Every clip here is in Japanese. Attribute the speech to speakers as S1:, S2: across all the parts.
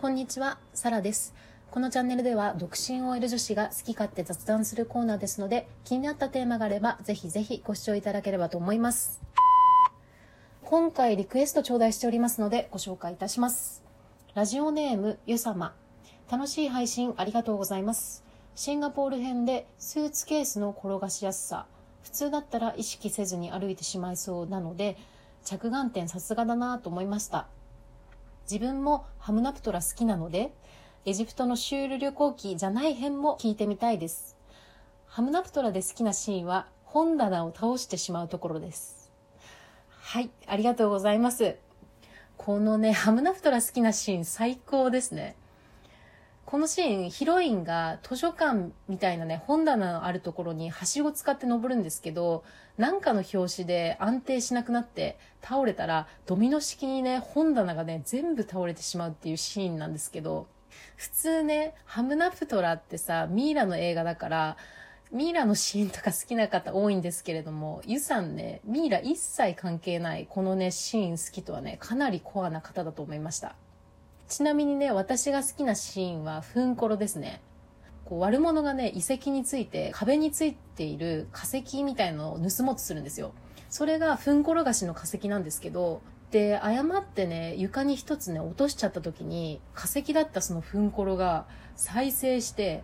S1: こんにちは、サラです。このチャンネルでは独身 OL 女子が好き勝手雑談するコーナーですので、気になったテーマがあれば、ぜひぜひご視聴いただければと思います。今回リクエスト頂戴しておりますので、ご紹介いたします。ラジオネーム、ゆさま。楽しい配信ありがとうございます。シンガポール編でスーツケースの転がしやすさ。普通だったら意識せずに歩いてしまいそうなので、着眼点さすがだなと思いました。自分もハムナプトラ好きなので、エジプトのシュール旅行記じゃない編も聞いてみたいです。ハムナプトラで好きなシーンは本棚を倒してしまうところです。はい、ありがとうございます。このね、ハムナプトラ好きなシーン最高ですね。このシーン、ヒロインが図書館みたいなね、本棚のあるところにはしご使って登るんですけど、なんかの拍子で安定しなくなって倒れたら、ドミノ式にね、本棚がね、全部倒れてしまうっていうシーンなんですけど、普通ね、ハムナプトラってさ、ミイラの映画だから、ミイラのシーンとか好きな方多いんですけれども、ユさんね、ミイラ一切関係ないこのね、シーン好きとはね、かなりコアな方だと思いました。ちなみにね、私が好きなシーンは、フンコロですね。こう悪者がね、遺跡について、壁についている化石みたいのを盗もうとするんですよ。それが、フンコロガシの化石なんですけど、で、誤ってね、床に一つね、落としちゃった時に、化石だったそのフンコロが再生して、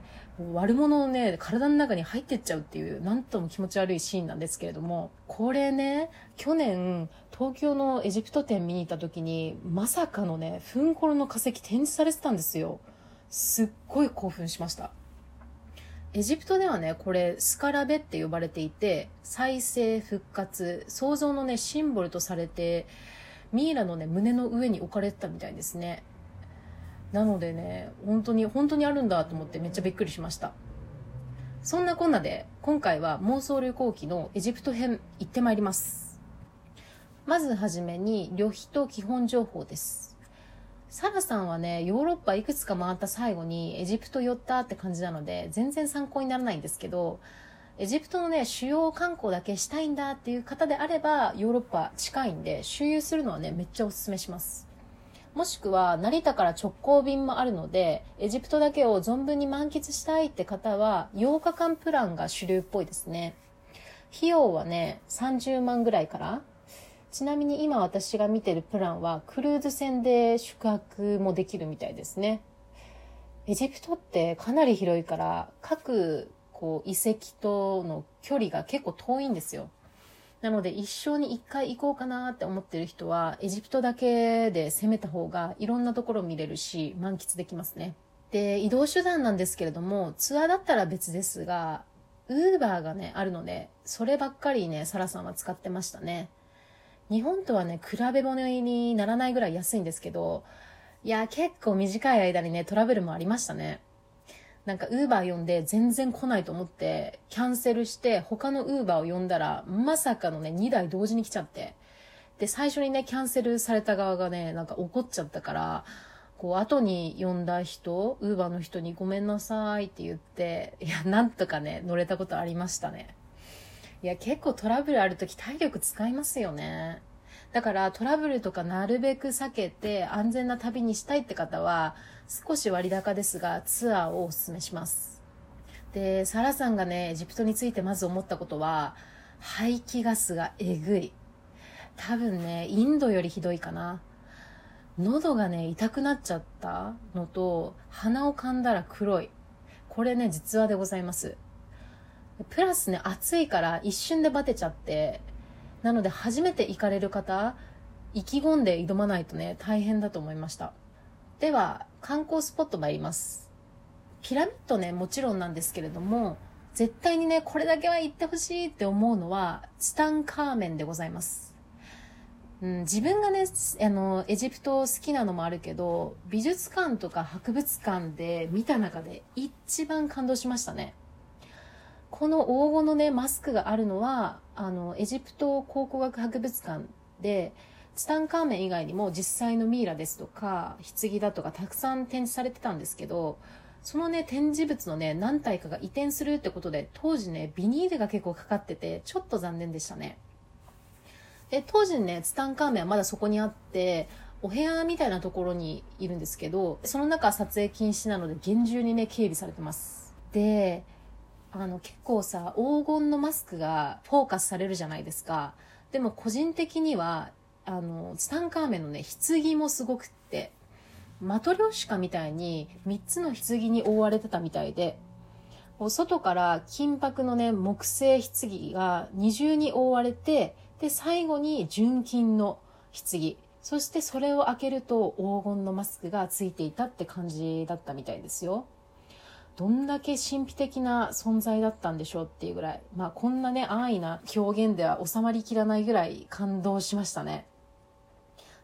S1: 悪者のね、体の中に入ってっちゃうっていう、なんとも気持ち悪いシーンなんですけれども、これね、去年、東京のエジプト展見に行った時に、まさかのね、フンコロの化石展示されてたんですよ。すっごい興奮しました。エジプトではね、これ、スカラベって呼ばれていて、再生、復活、創造のね、シンボルとされて、ミイラのね、胸の上に置かれてたみたいですね。なのでね、本当に、本当にあるんだと思ってめっちゃびっくりしました。そんなこんなで、今回は妄想旅行記のエジプト編行ってまいります。まずはじめに旅費と基本情報です。サラさんはね、ヨーロッパいくつか回った最後にエジプト寄ったって感じなので、全然参考にならないんですけど、エジプトのね、主要観光だけしたいんだっていう方であれば、ヨーロッパ近いんで、周遊するのはね、めっちゃおすすめします。もしくは、成田から直行便もあるので、エジプトだけを存分に満喫したいって方は、8日間プランが主流っぽいですね。費用はね、30万ぐらいからちなみに今私が見てるプランはクルーズ船で宿泊もできるみたいですね。エジプトってかなり広いから各こう遺跡との距離が結構遠いんですよ。なので一生に一回行こうかなって思ってる人はエジプトだけで攻めた方がいろんなところ見れるし満喫できますね。で、移動手段なんですけれどもツアーだったら別ですが、ウーバーがね、あるので、そればっかりね、サラさんは使ってましたね。日本とはね、比べ物にならないぐらい安いんですけど、いや、結構短い間にね、トラブルもありましたね。なんか、ウーバー呼んで全然来ないと思って、キャンセルして、他のウーバーを呼んだら、まさかのね、2台同時に来ちゃって。で、最初にね、キャンセルされた側がね、なんか怒っちゃったから、こう、後に呼んだ人、ウーバーの人にごめんなさいって言って、いや、なんとかね、乗れたことありましたね。いや、結構トラブルあるとき体力使いますよね。だからトラブルとかなるべく避けて安全な旅にしたいって方は少し割高ですがツアーをお勧めします。で、サラさんがね、エジプトについてまず思ったことは排気ガスがえぐい。多分ね、インドよりひどいかな。喉がね、痛くなっちゃったのと鼻を噛んだら黒い。これね、実話でございます。プラスね、暑いから一瞬でバテちゃって、なので初めて行かれる方、意気込んで挑まないとね、大変だと思いました。では、観光スポット参ります。ピラミッドね、もちろんなんですけれども、絶対にね、これだけは行ってほしいって思うのは、ツタンカーメンでございます。うん、自分がね、あの、エジプト好きなのもあるけど、美術館とか博物館で見た中で一番感動しましたね。この黄金のね、マスクがあるのは、あの、エジプト考古学博物館で、ツタンカーメン以外にも実際のミイラですとか、棺だとかたくさん展示されてたんですけど、そのね、展示物のね、何体かが移転するってことで、当時ね、ビニールが結構かかってて、ちょっと残念でしたね。で当時ねツタンカーメンはまだそこにあってお部屋みたいなところにいるんですけどその中撮影禁止なので厳重にね警備されてますであの結構さ黄金のマスクがフォーカスされるじゃないですか。でも個人的にはあのツタンカーメンのね棺もすごくって。マトリョーシカみたいに3つの棺に覆われてたみたいで。外から金箔のね木製棺が二重に覆われてで最後に純金の棺。そしてそれを開けると黄金のマスクがついていたって感じだったみたいですよ。どんだけ神秘的な存在だったんでしょうっていうぐらい、まあこんなね、安易な表現では収まりきらないぐらい感動しましたね。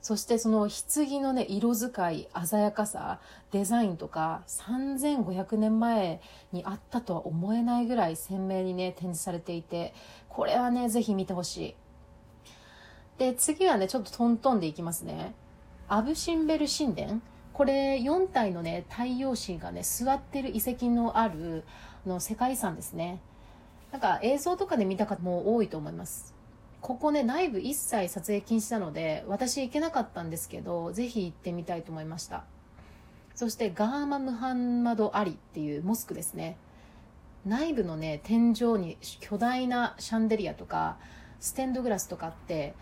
S1: そしてその棺のね、色使い、鮮やかさ、デザインとか3500年前にあったとは思えないぐらい鮮明にね、展示されていて、これはね、ぜひ見てほしい。で、次はね、ちょっとトントンでいきますね。アブシンベル神殿。これ4体のね、太陽神がね、座ってる遺跡のあるの世界遺産ですね。なんか映像とかで見た方も多いと思います。ここね、内部一切撮影禁止なので、私行けなかったんですけど、ぜひ行ってみたいと思いました。そしてガーマムハンマド・アリっていうモスクですね。内部のね、天井に巨大なシャンデリアとか、ステンドグラスとかって、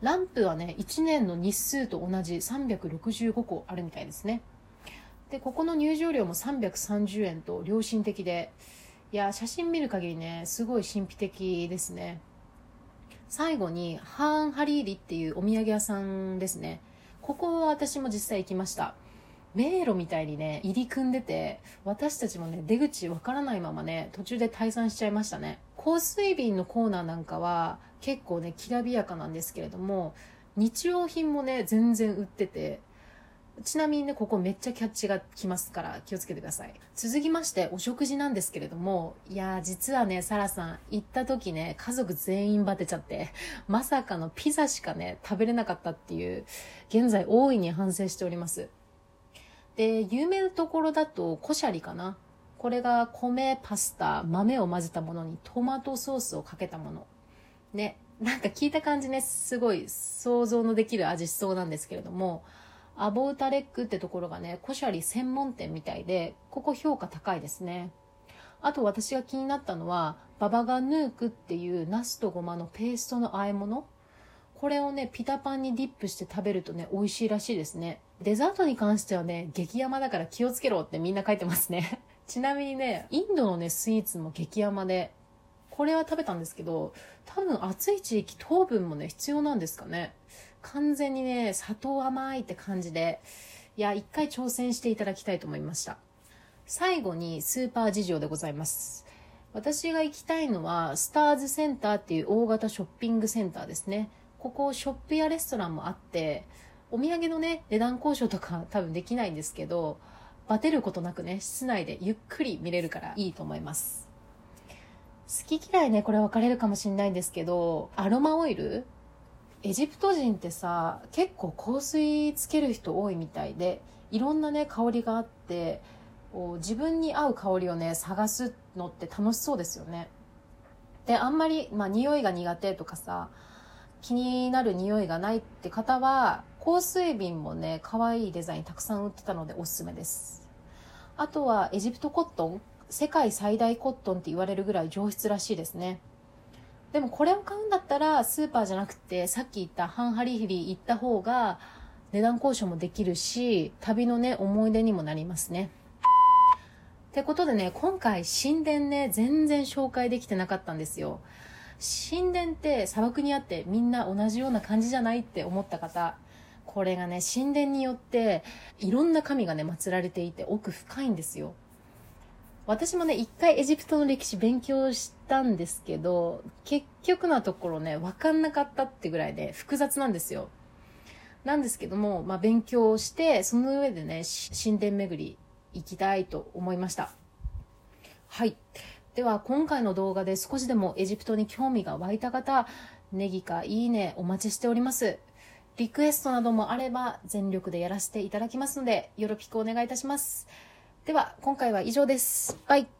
S1: ランプはね、1年の日数と同じ365個あるみたいですね。で、ここの入場料も330円と良心的で、いや、写真見る限りね、すごい神秘的ですね。最後に、ハーンハリーリっていうお土産屋さんですね。ここは私も実際行きました。迷路みたいにね、入り組んでて、私たちもね、出口わからないままね、途中で退散しちゃいましたね。香水瓶のコーナーなんかは、結構ね、きらびやかなんですけれども、日用品もね、全然売ってて、ちなみにね、ここめっちゃキャッチが来ますから気をつけてください。続きまして、お食事なんですけれども、いやー、実はね、サラさん、行った時ね、家族全員バテちゃって、まさかのピザしかね、食べれなかったっていう、現在大いに反省しております。で、有名なところだと、コシャリかな。これが米、パスタ、豆を混ぜたものにトマトソースをかけたもの。ね、なんか聞いた感じね、すごい想像のできる味しそうなんですけれども、アボウタレックってところがね、コシャリ専門店みたいで、ここ評価高いですね。あと私が気になったのは、ババガヌークっていうナスとゴマのペーストの和え物。これをね、ピタパンにディップして食べるとね、美味しいらしいですね。デザートに関してはね、激甘だから気をつけろってみんな書いてますね。ちなみにね、インドのね、スイーツも激甘で、これは食べたんですけど、多分暑い地域糖分もね、必要なんですかね。完全にね、砂糖甘いって感じで、いや、一回挑戦していただきたいと思いました。最後にスーパー事情でございます。私が行きたいのは、スターズセンターっていう大型ショッピングセンターですね。ここ、ショップやレストランもあって、お土産のね、値段交渉とか多分できないんですけど、バテることなくね、室内でゆっくり見れるからいいと思います。好き嫌いね、これ分かれるかもしれないんですけど、アロマオイル？エジプト人ってさ、結構香水つける人多いみたいで、いろんなね、香りがあって、自分に合う香りをね、探すのって楽しそうですよね。で、あんまり、まあ、匂いが苦手とかさ、気になる匂いがないって方は、香水瓶もね、可愛いデザインたくさん売ってたのでおすすめです。あとは、エジプトコットン世界最大コットンって言われるぐらい上質らしいですね。でもこれを買うんだったらスーパーじゃなくてさっき言ったハンハリヒリ行った方が値段交渉もできるし旅のね思い出にもなりますね。ってことでね今回神殿ね全然紹介できてなかったんですよ。神殿って砂漠にあってみんな同じような感じじゃないって思った方これがね神殿によっていろんな神がね祀られていて奥深いんですよ。私もね、一回エジプトの歴史勉強したんですけど、結局のところね、わかんなかったってぐらいで、複雑なんですよ。なんですけども、まあ勉強して、その上でね、神殿巡り行きたいと思いました。はい。では、今回の動画で少しでもエジプトに興味が湧いた方、ネギかいいねお待ちしております。リクエストなどもあれば全力でやらせていただきますので、よろしくお願いいたします。では、今回は以上です。バイ。